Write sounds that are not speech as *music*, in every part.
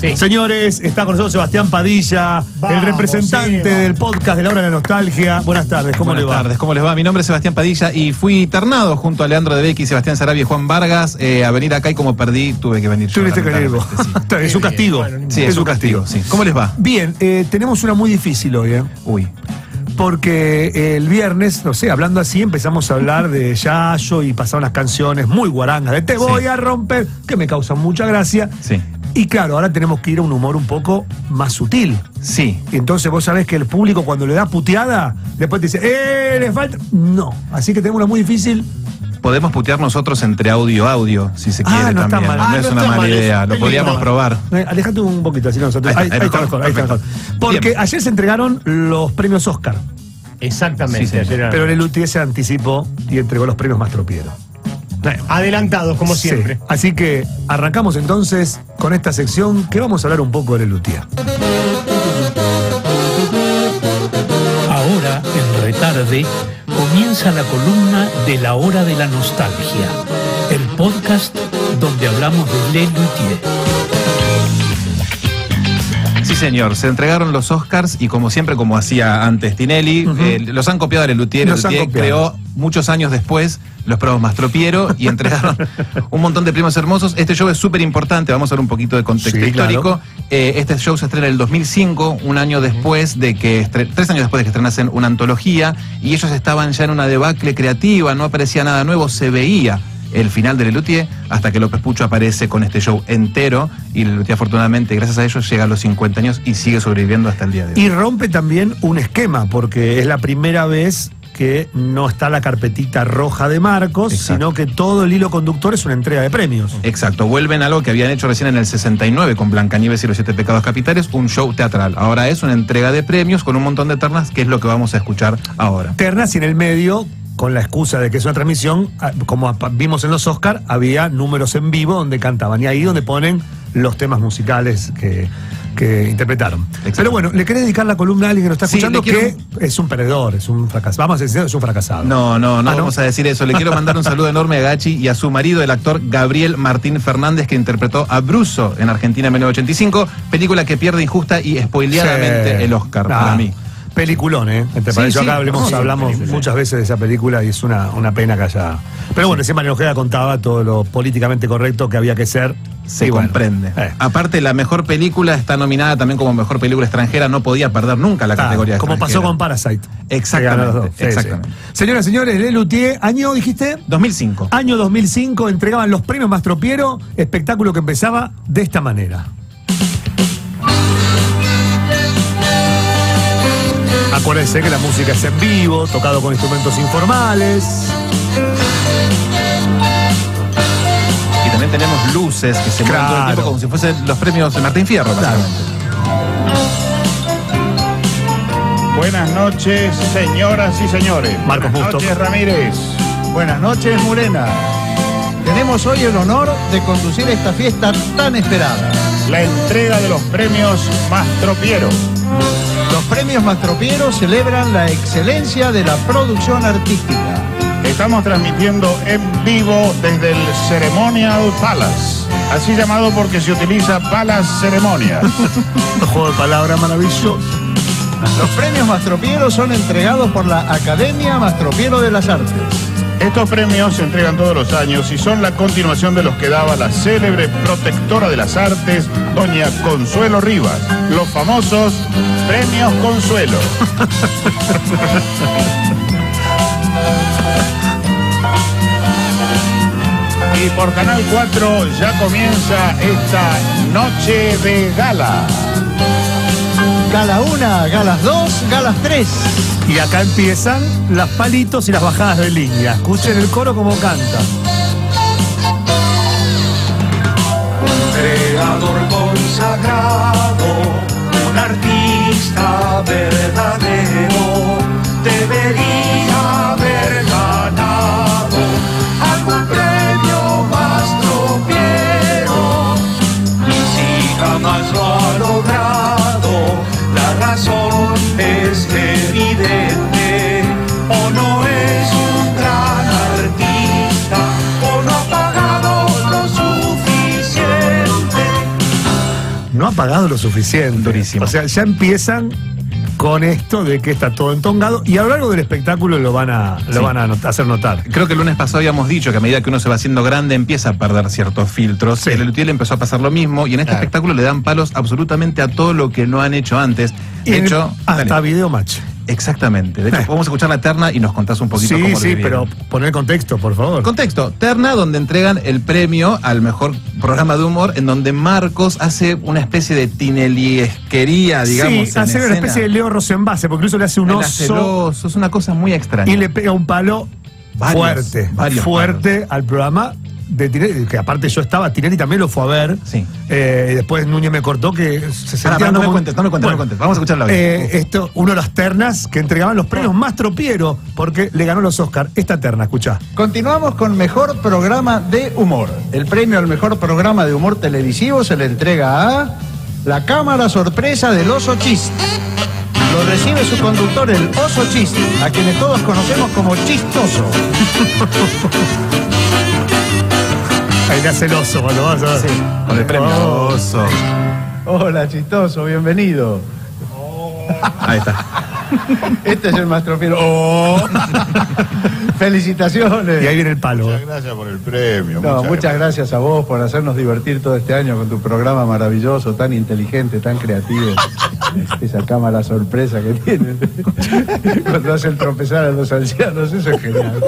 Sí. Señores, está con nosotros Sebastián Padilla, el representante del podcast de la hora de la nostalgia. Buenas tardes, ¿cómo Buenas le va? tardes, ¿cómo les va? Mi nombre es Sebastián Padilla y fui ternado junto a Leandro de Becky, Sebastián Sarabia y Juan Vargas eh, a venir acá y como perdí tuve que venir. Tuviste que venir vos. *laughs* es un castigo. bueno, Sí, sí es un castigo, sí. ¿Cómo les va? Bien, eh, tenemos una muy difícil hoy, ¿eh? Uy, Porque el viernes, no sé, hablando así, empezamos a hablar de Yayo y pasaron las canciones muy guarangas de Te voy a romper, que me causan mucha gracia. sí. Y claro, ahora tenemos que ir a un humor un poco más sutil. Sí, Y entonces vos sabés que el público cuando le da puteada, después te dice, ¡eh, le falta! No. Así que tenemos una muy difícil. podemos putear nosotros entre audio audio, si se Ah, quiere no está también. mal. No Ah, es no una está mala mal, idea, lo podríamos probar. Eh, Alejate un poquito, así nosotros. Ahí Ahí, está, ahí está mejor, ahí está mejor. Porque Bien. ayer se entregaron los premios Oscar, Exactamente. Sí, pero el Luthier se anticipó y entregó los premios Mastropiero. Adelantados, como Sí. siempre. Así que arrancamos entonces con esta sección que vamos a hablar un poco de Luthier. Ahora, en retarde, comienza la columna de la hora de la nostalgia, el podcast donde hablamos de Le Luthier. Sí, señor. Se entregaron los Oscars y como siempre, como hacía antes Tinelli, eh, los han copiado de Luthier copiado. creó muchos años después los premios Mastropiero y entregaron *laughs* un montón de premios hermosos. Este show es súper importante. Vamos a ver un poquito de contexto Sí, claro. histórico. Eh, este show se estrena en el 2005, un año después de que, tres años después de que estrenasen una antología y ellos estaban ya en una debacle creativa, no aparecía nada nuevo, se veía el final de Lelutier hasta que López Pucho aparece con este show entero y Lelutier afortunadamente gracias a ellos llega a los 50 años y sigue sobreviviendo hasta el día de hoy. Y rompe también un esquema, porque es la primera vez que no está la carpetita roja de Marcos, Exacto. sino que todo el hilo conductor es una entrega de premios. Exacto, vuelven a algo que habían hecho recién en el 69 con Blancanieves y los siete pecados capitales, un show teatral. Ahora es una entrega de premios con un montón de ternas, que es lo que vamos a escuchar ahora. Ternas y en el medio, con la excusa de que es una transmisión, ah, como vimos en los Oscar, había números en vivo donde cantaban y ahí donde ponen los temas musicales que, que interpretaron. Exacto. Pero bueno, ¿le querés dedicar la columna a alguien que nos está escuchando quiero- que es un perdedor, es un fracasado? Vamos a decir, es un fracasado. No, no, no Ah, ¿no? vamos a decir eso. Le quiero mandar un saludo enorme a Gachi y a su marido, el actor Gabriel Martín Fernández, que interpretó a Bruso en Argentina en 1985, película que pierde injusta y spoileadamente Sí. el Oscar Ah, para mí. Peliculón, ¿eh? Entre Sí, acá hablemos- hablamos película. muchas veces de esa película y es una, una pena que haya. Pero bueno, recién María Ojeda contaba todo lo políticamente correcto que había que ser. Se bueno, comprende. eh. Aparte, la mejor película está nominada también como mejor película extranjera, no podía perder nunca la Claro, categoría como pasó con Parasite. Exactamente, dos. Sí, exactamente. Señoras y señores, Le Luthier, año dijiste. 2005. Año 2005 entregaban los premios Mastropiero, espectáculo que empezaba de esta manera. Acuérdense que la música es en vivo, tocado con instrumentos informales. Y también tenemos luces que se mueven todo el Claro. tiempo como si fuesen los premios de Martín Fierro, Claro. Buenas noches, señoras y señores. Marcos Buenas Busto. noches, Ramírez. Buenas noches, Murena. Tenemos hoy el honor de conducir esta fiesta tan esperada. La entrega de los premios Mastropiero. Los premios Mastropiero celebran la excelencia de la producción artística. Estamos transmitiendo en vivo desde el Ceremonial Palace. Así llamado porque se utiliza las ceremonias. *laughs* Un juego de palabras maravilloso. Los premios Mastropiero son entregados por la Academia Mastropiero de las Artes. Estos premios se entregan todos los años y son la continuación de los que daba la célebre protectora de las artes, doña Consuelo Rivas. Los famosos premios Consuelo. Y por Canal 4 ya comienza esta noche de gala. Gala 1, galas 2, galas 3. Y acá empiezan las palitos y las bajadas de línea. Escuchen el coro como canta. creador consagrado, un artista verdadero, pagado lo suficiente. Durísimo. O sea, ya empiezan con esto de que está todo entongado y a lo largo del espectáculo lo van a, lo Sí. van a not- hacer notar. Creo que el lunes pasado habíamos dicho que a medida que uno se va haciendo grande empieza a perder ciertos filtros. Sí. El Elutiel empezó a pasar lo mismo y en este Claro. espectáculo le dan palos absolutamente a todo lo que no han hecho antes. Y De en- hecho, hasta dale. video match. Exactamente. De hecho, Eh. vamos a escuchar la terna y nos contás un poquito Sí, cómo sí, vivieron. pero poner contexto, por favor. Contexto, terna donde entregan el premio al mejor programa de humor, en donde Marcos hace una especie de tineliesquería, digamos. sí, en hacer una especie de Leo Rosenbase, porque incluso le hace un hace el oso es una cosa muy extraña. y le pega un palo Varios, fuerte, varios fuerte al programa de Tinelli, que aparte yo estaba, Tinelli también lo fue a ver. Sí. Eh, después Núñez me cortó que se sentía pará, no me cuentes, no me cuentes, no me cuentes. Vamos a escucharla bien. Eh, esto, uno de las ternas que entregaban los premios más tropieros, porque le ganó los Oscar. Esta terna, escucha. Continuamos con mejor programa de humor. El premio al mejor programa de humor televisivo se le entrega a la cámara sorpresa del oso chiste. Lo recibe su conductor, el oso chiste, a quienes todos conocemos como chistoso. *laughs* Ahí le hace el oso cuando vas a ver. Con el premio Oh. oso. Hola, chistoso, bienvenido. Ahí está. Este es el más tropiero. Oh. Felicitaciones. Y ahí viene el palo. Muchas gracias por el premio. No, muchas, gracias a vos por hacernos divertir todo este año con tu programa maravilloso, tan inteligente, tan creativo. Esa cámara sorpresa que tienes. Cuando hacen tropezar a los ancianos, eso es genial.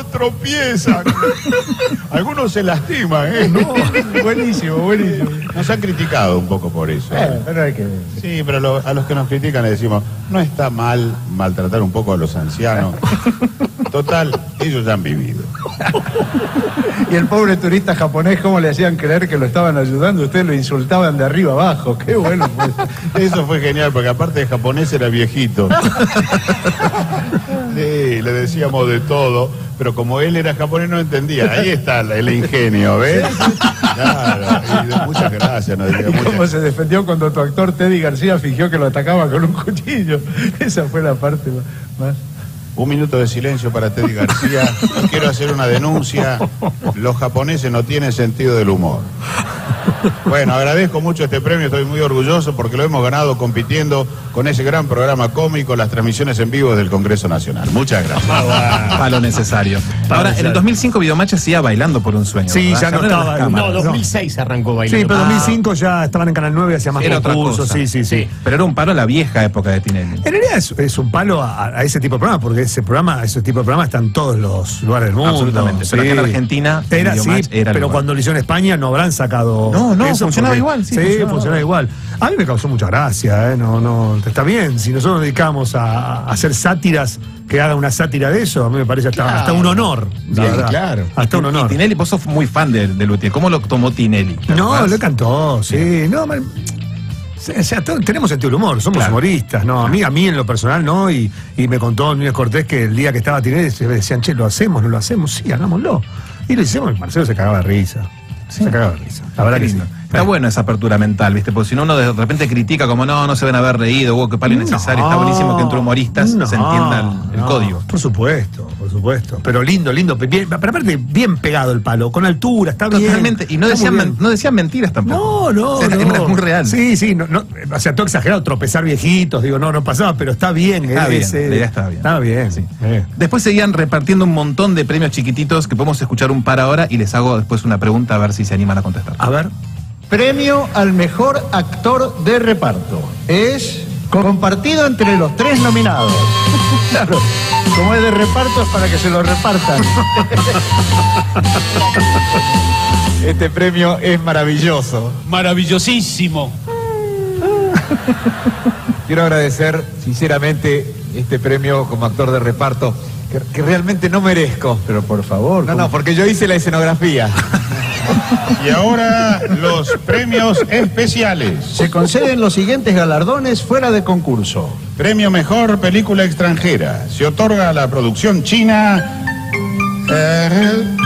¿Cómo tropiezan? *laughs* Algunos se lastiman, ¿eh? No, buenísimo, buenísimo. Nos han criticado un poco por eso. Eh, pero hay que. Sí, pero lo- a los que nos critican le decimos, no está mal maltratar un poco a los ancianos. Total, ellos ya han vivido. Y el pobre turista japonés, ¿cómo le hacían creer que lo estaban ayudando? Ustedes lo insultaban de arriba abajo. Qué bueno, pues. Eso fue genial, porque aparte de japonés era viejito. *laughs* Le decíamos de todo, pero como él era japonés no entendía. Ahí está el ingenio, ¿ves? Claro, y de- muchas gracias. nos decía, ¿Y cómo muchas- se defendió cuando tu actor Teddy García fingió que lo atacaba con un cuchillo? *laughs* Esa fue la parte más. Un minuto de silencio para Teddy García. Quiero hacer una denuncia. Los japoneses no tienen sentido del humor. Bueno, agradezco mucho este premio, estoy muy orgulloso porque lo hemos ganado compitiendo con ese gran programa cómico, las transmisiones en vivo del Congreso Nacional. Muchas gracias. Palo necesario. Ahora, en el 2005 Videomatch hacía bailando por un sueño. Sí, ¿verdad? ya no estaba- cámaras. No, 2006 arrancó Sí, bailando. pero Ah. 2005 ya estaban en Canal 9, hacía más Era otra concursos. cosa. Sí, sí, sí. Pero era un palo a la vieja época de Tinelli. En realidad es, es un palo a, a ese tipo de programa, porque ese programa, ese tipo de programa está en todos los lugares del mundo. Absolutamente. Pero acá en Argentina, era sí, era pero lugar. cuando lo hicieron en España no habrán sacado. No, no, funcionaba igual, sí, Sí, funcionaba. funcionaba igual. A mí me causó mucha gracia, ¿eh? No, no, está bien. Si nosotros nos dedicamos a, a hacer sátiras, que haga una sátira de eso, a mí me parece hasta, hasta un honor. la verdad. claro. Hasta un Y honor. Tinelli, vos sos muy fan de, de Luthier. ¿Cómo lo tomó Tinelli? ¿Te No, lo cantó, sí. No, man, o sea, tenemos sentido del humor, somos Claro. humoristas, ¿no? A mí, a mí en lo personal, ¿no? Y, y me contó Núñez Cortés que el día que estaba Tinelli se decían, che, ¿lo hacemos? ¿No lo hacemos? Sí, hagámoslo. Y lo hicimos, y Marcelo se cagaba de risa. Se cagaba de risa. La verdad Qué que sí. Está bueno esa apertura mental, ¿viste? Porque si no, uno de repente critica como no, no se ven haber reído, hubo que palo innecesario. Está buenísimo que entre humoristas No, se entienda el, el no, código. Por supuesto, por supuesto. Pero lindo, lindo. Bien, pero aparte, bien pegado el palo, con altura, está bien. Totalmente. Y no está decían, men- bien. no decían mentiras tampoco. No, no, *laughs* O sea, no. Era muy real. Sí, sí, no, no, o sea, todo exagerado, tropezar viejitos, digo, no, no pasaba, pero está bien. Está bien, ese- la idea estaba bien. Estaba bien. Sí. Eh. Después seguían repartiendo un montón de premios chiquititos que podemos escuchar un par ahora y les hago después una pregunta a ver si se animan a contestar. A ver. Premio al mejor actor de reparto. Es compartido entre los tres nominados. *laughs* Claro, como es de reparto es para que se lo repartan. *laughs* Este premio es maravilloso. Maravillosísimo. Quiero agradecer sinceramente este premio como actor de reparto que, que realmente no merezco. Pero por favor. No, ¿cómo? no, porque yo hice la escenografía. *laughs* Y ahora los premios especiales. Se conceden los siguientes galardones fuera de concurso. Premio Mejor Película Extranjera. Se otorga a la producción china. eh,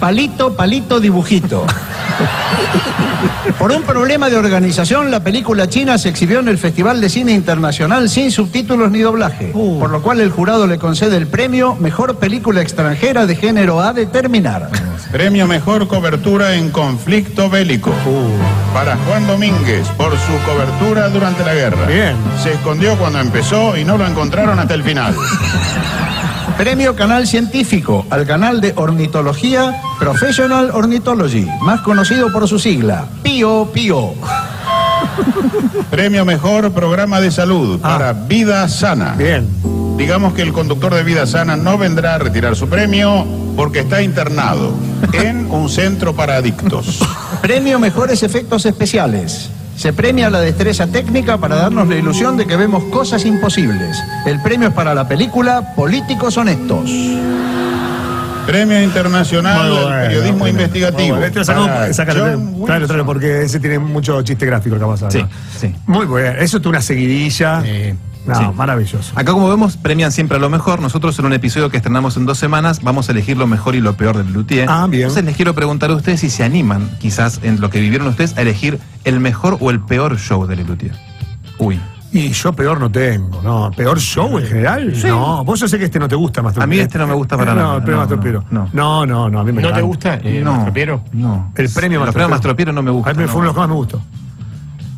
Palito, palito, dibujito. *laughs* Por un problema de organización, la película china se exhibió en el Festival de Cine Internacional sin subtítulos ni doblaje, por lo cual el jurado le concede el premio Mejor Película Extranjera de Género a determinar. Premio Mejor Cobertura en Conflicto Bélico. Para Juan Domínguez, por su cobertura durante la guerra. Bien. Se escondió cuando empezó y no lo encontraron hasta el final. *laughs* Premio Canal Científico al canal de ornitología Professional Ornithology, más conocido por su sigla, PIO PIO. *laughs* Premio Mejor Programa de Salud para Vida Sana. Bien. Digamos que el conductor de Vida Sana no vendrá a retirar su premio porque está internado en un centro para adictos. *laughs* Premio Mejores Efectos Especiales. Se premia la destreza técnica para darnos la ilusión de que vemos cosas imposibles. El premio es para la película Políticos Honestos. Premio Internacional Muy del bueno, Periodismo bueno. Investigativo. Bueno. Este tráelo, tráelo, porque ese tiene mucho chiste gráfico que pasa. Sí, sí. Muy bueno. Eso es una seguidilla. Eh, no, sí. maravilloso. Acá, como vemos, premian siempre a lo mejor. Nosotros, en un episodio que estrenamos en dos semanas, vamos a elegir lo mejor y lo peor del Luthier. Ah, bien. Entonces, les quiero preguntar a ustedes si se animan, quizás en lo que vivieron ustedes, a elegir el mejor o el peor show del Luthier. Uy. Y yo peor no tengo, ¿no? ¿Peor show en general? No, vos yo sé que este no te gusta, Mastropiero. A mí este no me gusta para no, nada. el premio No, Mastropiero. no, No, no, no, a mí me ¿No te gusta eh, no, Mastropiero? No. El premio Los premios Mastropiero no me gusta. A mí fue uno de los que más me gustó.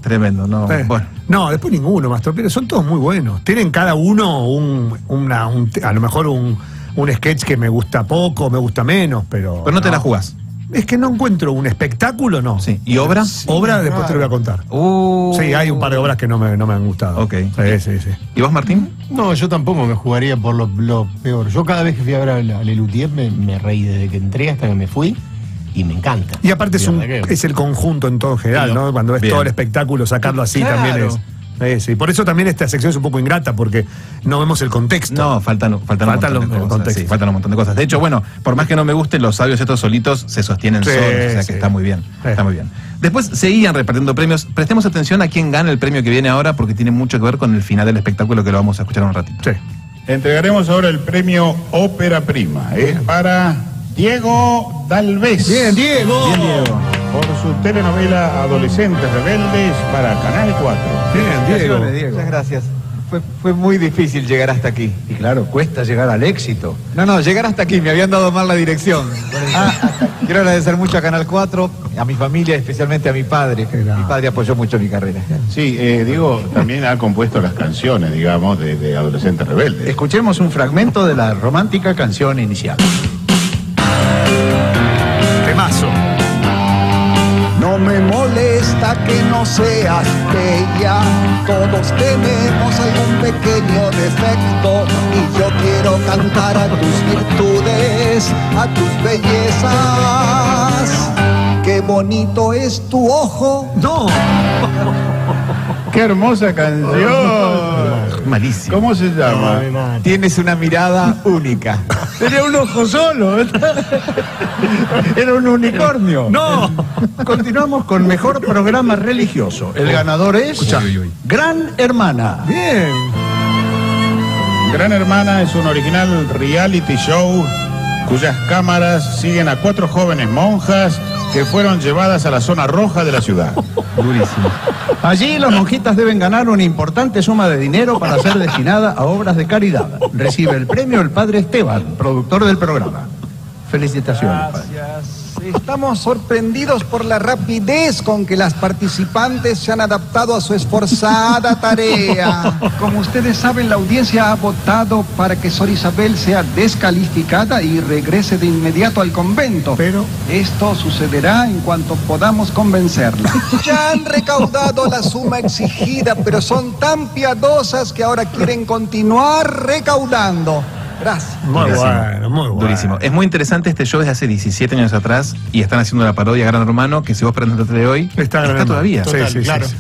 Tremendo, no. Eh, Bueno. No, después ninguno, Mastropiero. Son todos muy buenos. Tienen cada uno un, una, un- a lo mejor un, un sketch que me gusta poco, me gusta menos, pero. Pero no te la jugás. Es que no encuentro un espectáculo, no. Sí. ¿Y obra? Obra, después te lo voy a contar. Uh. Sí, hay un par de obras que no me, no me han gustado. Ok. Sí, sí, sí. ¿Y vos, Martín? No, yo tampoco me jugaría por lo, lo peor. Yo cada vez que fui a ver a Lelutier me, me reí desde que entré hasta que me fui y me encanta. Y aparte es, un, es el conjunto en todo en general. ¿no? Cuando ves Bien. todo el espectáculo, sacarlo así Claro. también es. eh, sí. Por eso también esta sección es un poco ingrata, porque no vemos el contexto. No, faltan, faltan, Faltan un montón de cosas. contexto. sí, faltan un montón de cosas. De hecho, bueno, por más que no me gusten, los sabios estos solitos se sostienen Sí, solos. O sea sí. que está muy bien. Está muy bien. Después seguían repartiendo premios. Prestemos atención a quién gana el premio que viene ahora, porque tiene mucho que ver con el final del espectáculo que lo vamos a escuchar un ratito. Sí. Entregaremos ahora el premio Ópera Prima. Es para Diego Dalvez. Bien, Diego. Bien, Diego. Por su telenovela Adolescentes Rebeldes para Canal 4. Bien, Diego. Muchas gracias. Fue, fue muy difícil llegar hasta aquí. Y claro, cuesta llegar al éxito. No, no, llegar hasta aquí, me habían dado mal la dirección. Ah, quiero agradecer mucho a Canal 4, a mi familia, especialmente a mi padre. Mi padre apoyó mucho mi carrera. Sí, eh, Diego también ha compuesto las canciones, digamos, de, de Adolescentes Rebeldes. Escuchemos un fragmento de la romántica canción inicial. No me molesta que no seas bella, todos tenemos algún pequeño defecto y yo quiero cantar a tus virtudes, a tus bellezas. Qué bonito es tu ojo. No. *laughs* ¡Qué hermosa canción! Malísimo. ¿Cómo se llama? Tienes una mirada única. Tenía un ojo solo. *laughs* Era un unicornio. No. Continuamos con mejor programa religioso. El ganador es Escucha. Gran Hermana. Bien. Gran Hermana es un original reality show cuyas cámaras siguen a cuatro jóvenes monjas que fueron llevadas a la zona roja de la ciudad. *laughs* Durísimo. Allí las monjitas deben ganar una importante suma de dinero para ser destinada a obras de caridad. Recibe el premio el padre Esteban, productor del programa. Felicitaciones, padre. Estamos sorprendidos por la rapidez con que las participantes se han adaptado a su esforzada tarea. Como ustedes saben, la audiencia ha votado para que Sor Isabel sea descalificada y regrese de inmediato al convento. Pero- Esto sucederá en cuanto podamos convencerla. Ya han recaudado la suma exigida, pero son tan piadosas que ahora quieren continuar recaudando. Gracias. Muy Durísimo. bueno, muy bueno. Durísimo. Es muy interesante este show desde hace 17 años atrás y están haciendo la parodia Gran Hermano que si vos prendés tele hoy, Está, todavía. Sí, Total, sí, sí, claro. sí.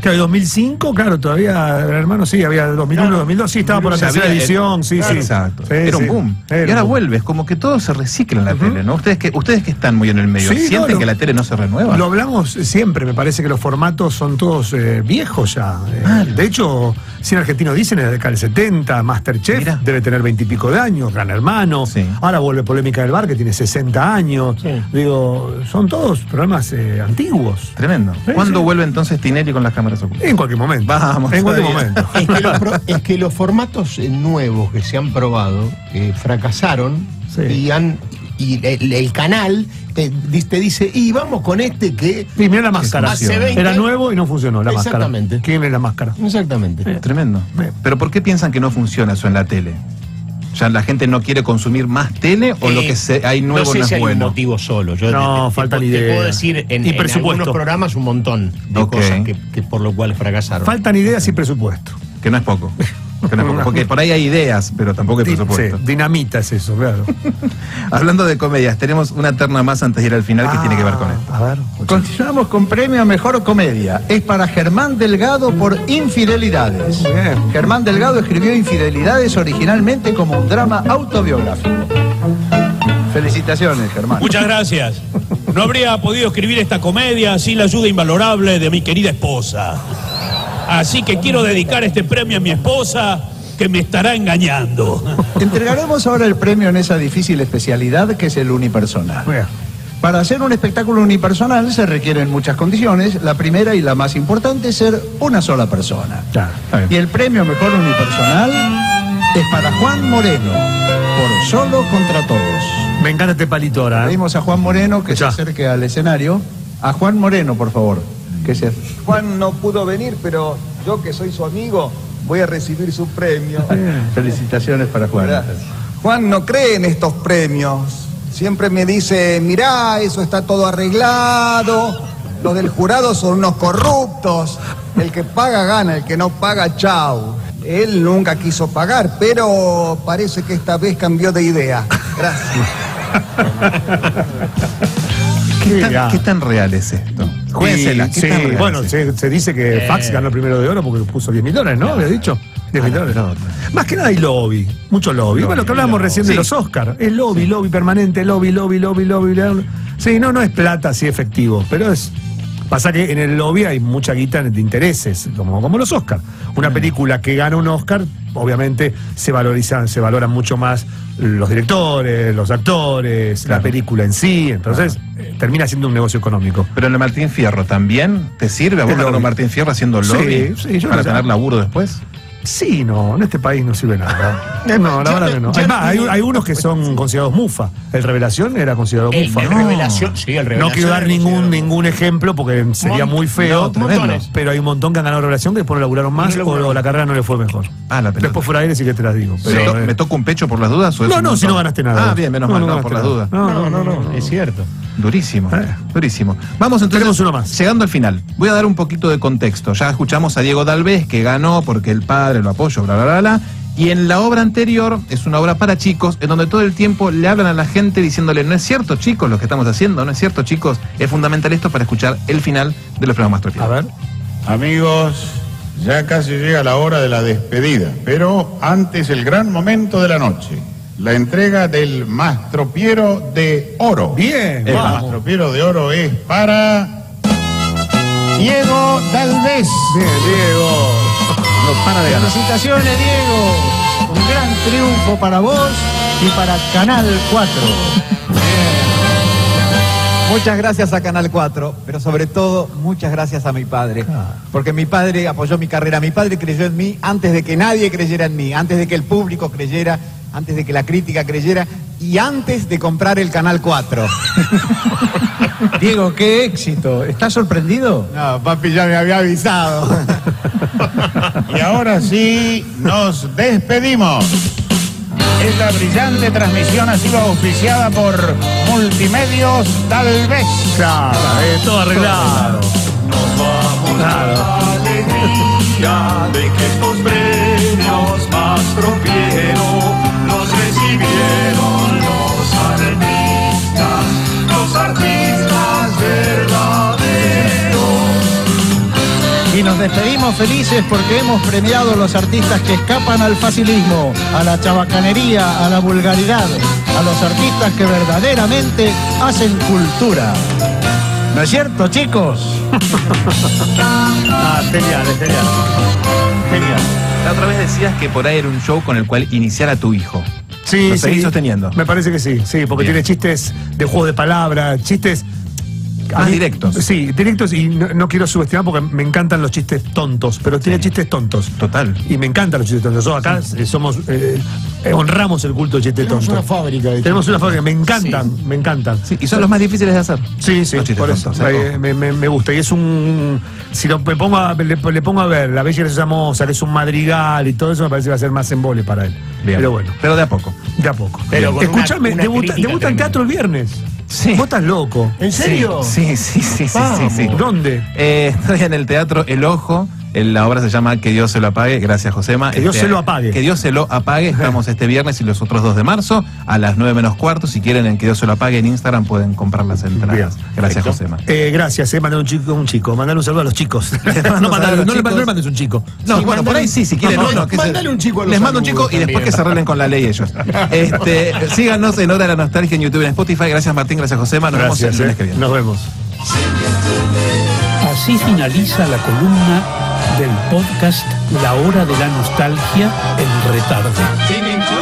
Claro, 2005, claro, todavía, hermano, sí, había 2001, 2002, sí, estaba por la tercera edición, sí, sí. Exacto. Sí, Era un boom. Era y ahora boom. vuelve, es como que todo se recicla en la tele, ¿no? Ustedes que, ustedes que están muy en el medio, Sí, no, ¿sienten lo- que la tele no se renueva? Lo hablamos siempre, me parece que los formatos son todos eh, viejos ya. Eh, Claro. De hecho, Cine Argentino dicen en la década del 70, Masterchef debe tener 20 y pico de años, Gran Hermano. Sí. Ahora vuelve Polémica del Bar, que tiene 60 años. Digo, son todos programas eh, antiguos. Tremendo. ¿Cuándo vuelve entonces Tinelli con las cámaras ocultas? En cualquier momento. Vamos, En cualquier momento. *laughs* Es que, los, pro- es que los formatos nuevos que se han probado eh, fracasaron Sí. y han y el, el canal te, te dice, y vamos con este que... Y mira la máscara. Hace 20 Era nuevo y no funcionó la máscara. Exactamente. ¿Quién es la máscara? Exactamente. Tremendo. ¿Pero por qué piensan que no funciona eso en la tele? ¿Ya la gente no quiere consumir más tele o lo Eh, que se- hay nuevo no sé no, si es hay un bueno? motivo solo. Yo No, te- te- faltan te, ideas. puedo decir en, Y en presupuesto. algunos programas un montón de cosas que, que por lo cual fracasaron. Faltan ideas y presupuesto. Que no es poco. *laughs* Porque por ahí hay ideas, pero tampoco hay presupuesto. sí, dinamita es eso, claro. *laughs* Hablando de comedias, tenemos una terna más antes de ir al final que tiene que ver con esto. A ver. Continuamos con premio a mejor comedia. Es para Germán Delgado por Infidelidades. Bien. Germán Delgado escribió Infidelidades originalmente como un drama autobiográfico. Felicitaciones, Germán. Muchas gracias. No habría podido escribir esta comedia sin la ayuda invalorable de mi querida esposa. Así que quiero dedicar este premio a mi esposa que me estará engañando. Entregaremos ahora el premio en esa difícil especialidad que es el unipersonal. Para hacer un espectáculo unipersonal se requieren muchas condiciones. La primera y la más importante es ser una sola persona. Claro. Y el premio mejor unipersonal es para Juan Moreno, por Solo contra Todos. Me encanta este palito ahora. ¿eh? Pedimos a Juan Moreno que Ya. se acerque al escenario. A Juan Moreno, por favor. Se... Juan no pudo venir, pero yo que soy su amigo voy a recibir su premio. *laughs* Felicitaciones para Juan. Juan no cree en estos premios. Siempre me dice, mirá, eso está todo arreglado. Los del jurado son unos corruptos. El que paga gana, el que no paga, chau. Él nunca quiso pagar, pero parece que esta vez cambió de idea. Gracias. *laughs* ¿Qué tan, qué tan real es esto? Juéguensela, Y- ¿qué sí, bueno, se, se dice que Fax ganó el primero de oro porque puso 10 mil dólares, ¿no? Había dicho. 10 mil la dólares. Más que nada hay lobby, mucho lobby. bueno, lo que hablábamos recién de los Oscars. Es lobby, lobby permanente, lobby, lobby, lobby, lobby, lobby. Sí, no, no es plata así efectivo, pero es. Pasa que en el lobby hay mucha guita de intereses, como, como los Oscars. Una película que gana un Oscar, obviamente se valorizan, se valoran mucho más los directores, los actores, la película en sí. Entonces, eh, termina siendo un negocio económico. Pero en el Martín Fierro también te sirve a vos. Martín Fierro haciendo lobby sí, yo para tener laburo después. Sí, no, en este país no sirve nada. *laughs* No, la verdad que no. Además, no hay, unos que son considerados mufa. El Revelación era considerado El, mufa. el No. revelación, sí, el revelación. No quiero dar ningún, ningún ejemplo porque sería muy feo. no, montones. pero hay un montón que han ganado Revelación que después no laburaron más No o la carrera no le fue mejor. Ah, la pelota. Después fuera aire sí que te las digo. ¿Me, Pero, to- eh, me toca un pecho por las dudas? O es no, un no, si no ganaste nada. Ah, bien, menos mal, no, ganaste por las nada. dudas. No, no, no, no. Es cierto. Durísimo, Eh. durísimo. Vamos entonces. Tenemos uno más. Llegando al final, voy a dar un poquito de contexto. Ya escuchamos a Diego Dalvez que ganó porque el padre lo apoyó, bla, bla, bla, bla. Y en la obra anterior, es una obra para chicos, en donde todo el tiempo le hablan a la gente diciéndole, no es cierto chicos lo que estamos haciendo, no es cierto chicos. Es fundamental esto para escuchar el final de los programas A ver. Amigos, ya casi llega la hora de la despedida, pero antes el gran momento de la noche, la entrega del Mastropiero de Oro. Bien, el vamos. Mastropiero de Oro es para Diego Dalvez. Bien, Diego. No para de ganar. Felicitaciones, Diego. Un gran triunfo para vos y para Canal 4. Muchas gracias a Canal 4, pero sobre todo muchas gracias a mi padre. Porque mi padre apoyó mi carrera, mi padre creyó en mí antes de que nadie creyera en mí, antes de que el público creyera, antes de que la crítica creyera y antes de comprar el Canal 4. *laughs* Diego, qué éxito. ¿Estás sorprendido? No, papi ya me había avisado. *laughs* Y ahora sí, nos despedimos. Esta brillante transmisión ha sido auspiciada por Multimedios Dalvez. Claro, eh, todo arreglado. Claro. alegría de que estos premios más tropiero recibieron los artistas, los artistas verdaderos. Y nos despedimos felices porque hemos premiado a los artistas que escapan al facilismo, a la chabacanería, a la vulgaridad, a los artistas que verdaderamente hacen cultura. ¿No es cierto, chicos? Ah, genial, genial. Genial. La otra vez decías que por ahí era un show con el cual iniciar a tu hijo. Sí, ¿Lo sí. seguís sosteniendo? Me parece que sí, sí, porque Bien. tiene chistes de juego de palabras, chistes. Más directos. Sí, directos y no, no quiero subestimar porque me encantan los chistes tontos, pero tiene chistes tontos. Total. Y me encantan los chistes tontos. Nosotros acá eh, somos, eh, honramos el culto del chiste Tenemos tonto. una fábrica de Tenemos una fábrica, me encantan, me encantan. Sí, y son los más difíciles de hacer. Sí, sí, Los chistes por eso. tontos, me, me- me gusta. Y es un. Si lo, me pongo a- le, le pongo a ver La Bella y la Mozart, es un madrigal y todo eso, me parece que va a ser más embole para él. Bien. Pero bueno, Pero de a poco. De a poco. Pero con Escúchame, una- una debuta, en teatro el viernes. Sí. ¿Vos estás loco? ¿En serio? Sí, sí, sí, sí, sí, sí. ¿Dónde? Eh, estoy en el teatro El Ojo. Eh, La obra se llama Que Dios se lo apague. Gracias, Josema. Que Dios se lo apague. Que Dios se lo apague. Estamos este viernes y los otros 2 de marzo a las 9 menos cuarto. Si quieren en Que Dios se lo apague en Instagram pueden comprar las entradas. Bien, Gracias, Josema. Eh, gracias, eh, mandar un chico, un chico, mandar un saludo a los chicos. *laughs* no, mando mandale- saludos a los no le- chicos. no le mandes un chico. No, Sí, bueno, por ahí sí, si quieren No, se- mándale un chico a los Les mando un chico y después que se arreglen con la ley ellos. *laughs* Este, síganos en Hora de la Nostalgia en YouTube y en Spotify. Gracias, Martín. Gracias, Josema. Nos Gracias, vemos el lunes eh. que viene. Nos vemos. Así finaliza la columna del podcast La Hora de la Nostalgia en incluir